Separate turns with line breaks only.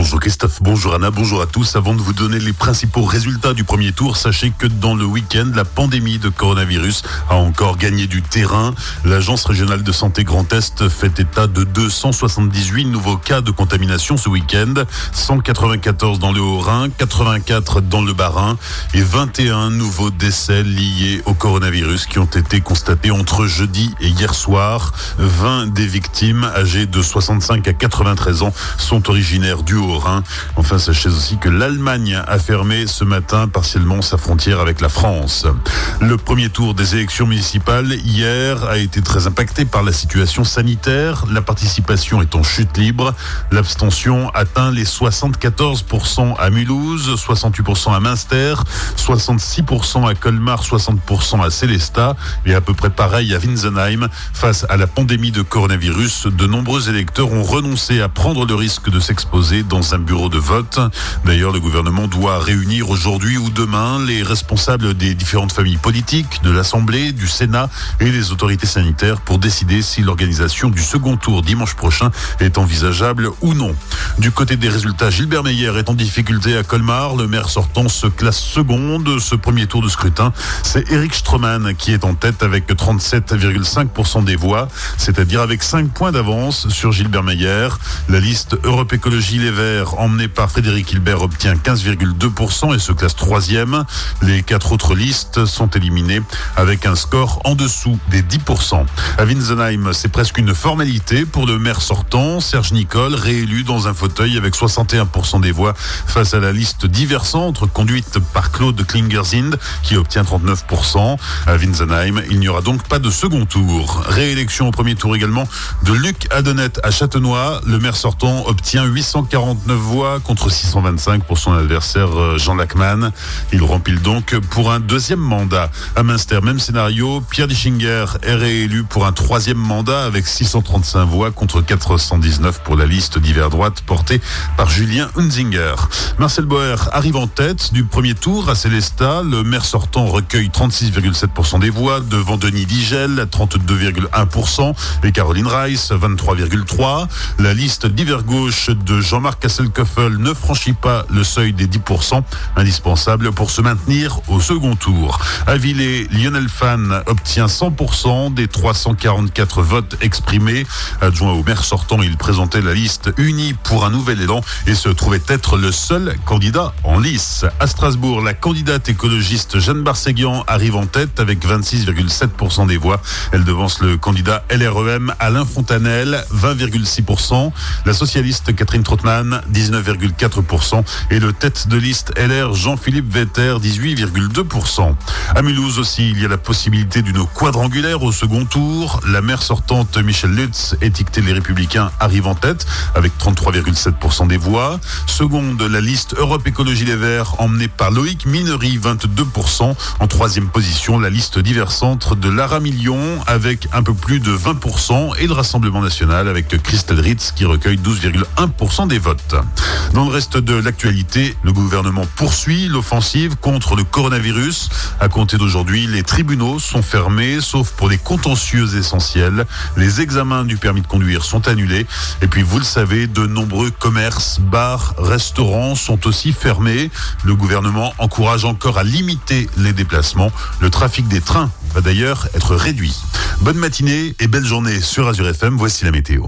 Bonjour Christophe, bonjour Anna, bonjour à tous. Avant de vous donner les principaux résultats du premier tour, sachez que dans le week-end, la pandémie de coronavirus a encore gagné du terrain. L'Agence régionale de santé Grand Est fait état de 278 nouveaux cas de contamination ce week-end, 194 dans le Haut-Rhin, 84 dans le Bas-Rhin et 21 nouveaux décès liés au coronavirus qui ont été constatés entre jeudi et hier soir. 20 des victimes âgées de 65 à 93 ans sont originaires du Haut-Rhin. Enfin, sachez aussi que l'Allemagne a fermé ce matin partiellement sa frontière avec la France. Le premier tour des élections municipales hier a été très impacté par la situation sanitaire. La participation est en chute libre. L'abstention atteint les 74% à Mulhouse, 68% à Münster, 66% à Colmar, 60% à Célestat et à peu près pareil à Winsenheim. Face à la pandémie de coronavirus, de nombreux électeurs ont renoncé à prendre le risque de s'exposer un bureau de vote. D'ailleurs, le gouvernement doit réunir aujourd'hui ou demain les responsables des différentes familles politiques, de l'Assemblée, du Sénat et les autorités sanitaires pour décider si l'organisation du second tour dimanche prochain est envisageable ou non. Du côté des résultats, Gilbert Meyer est en difficulté à Colmar. Le maire sortant se classe seconde. Ce premier tour de scrutin, c'est Eric Stroman qui est en tête avec 37,5% des voix, c'est-à-dire avec 5 points d'avance sur Gilbert Meyer. La liste Europe Écologie Les Verts, emmenée par Frédéric Hilbert, obtient 15,2% et se classe troisième. Les quatre autres listes sont éliminées avec un score en dessous des 10%. À Winsenheim, c'est presque une formalité pour le maire sortant, Serge Nicole, réélu dans un fauteuil avec 61% des voix face à la liste diversante conduite par Claude Klingersind qui obtient 39%. À Winsenheim, il n'y aura donc pas de second tour. Réélection au premier tour également de Luc Adonnet à Châtenois. Le maire sortant obtient 849 voix contre 625 pour son adversaire euh, Jean Lachman. Il rempile donc pour un deuxième mandat. À Münster, même scénario. Pierre Dischinger est réélu pour un troisième mandat avec 635 voix contre 419 pour la liste d'hiver droite portée par Julien Hunzinger. Marcel Boer arrive en tête du premier tour à Célestat. Le maire sortant recueille 36,7% des voix devant Denis Digel, 32,1% et Caroline Rice, 23,3%. La liste d'hiver gauche de Jean-Marc Kasselkoffel ne franchit pas le seuil des 10%, indispensable pour se maintenir au second tour. À Villers, Lionel Fan obtient 100% des 344 votes exprimés. Adjoint au maire sortant, il présentait la liste unie pour un nouvel élan et se trouvait être le seul candidat en lice. À Strasbourg, la candidate écologiste Jeanne Barséguian arrive en tête avec 26,7% des voix. Elle devance le candidat LREM Alain Fontanel, 20,6%. La socialiste Catherine Trottmann, 19,4%. Et le tête de liste LR Jean-Philippe Vetter, 18,2%. À Mulhouse aussi, il y a la possibilité d'une quadrangulaire au second tour. La maire sortante Michel Lutz, étiquetée Les Républicains, arrive en tête avec 33,7% des voix. Seconde, la liste Europe Écologie Les Verts, emmenée par Loïc Minery, 22%. En troisième position, la liste divers centres de Lara Million avec un peu plus de 20% et le Rassemblement National avec Christelle Ritz qui recueille 12,1% des votes. Dans le reste de l'actualité, le gouvernement poursuit l'offensive contre le coronavirus. À compter d'aujourd'hui, les tribunaux sont fermés, sauf pour les contentieux essentiels. Les examens du permis de conduire sont annulés. Et puis, vous le savez, de nombreux commerces, bars, restaurants sont aussi fermés. Le gouvernement encourage encore à limiter les déplacements. Le trafic des trains va d'ailleurs être réduit. Bonne matinée et belle journée sur Azure FM. Voici la météo.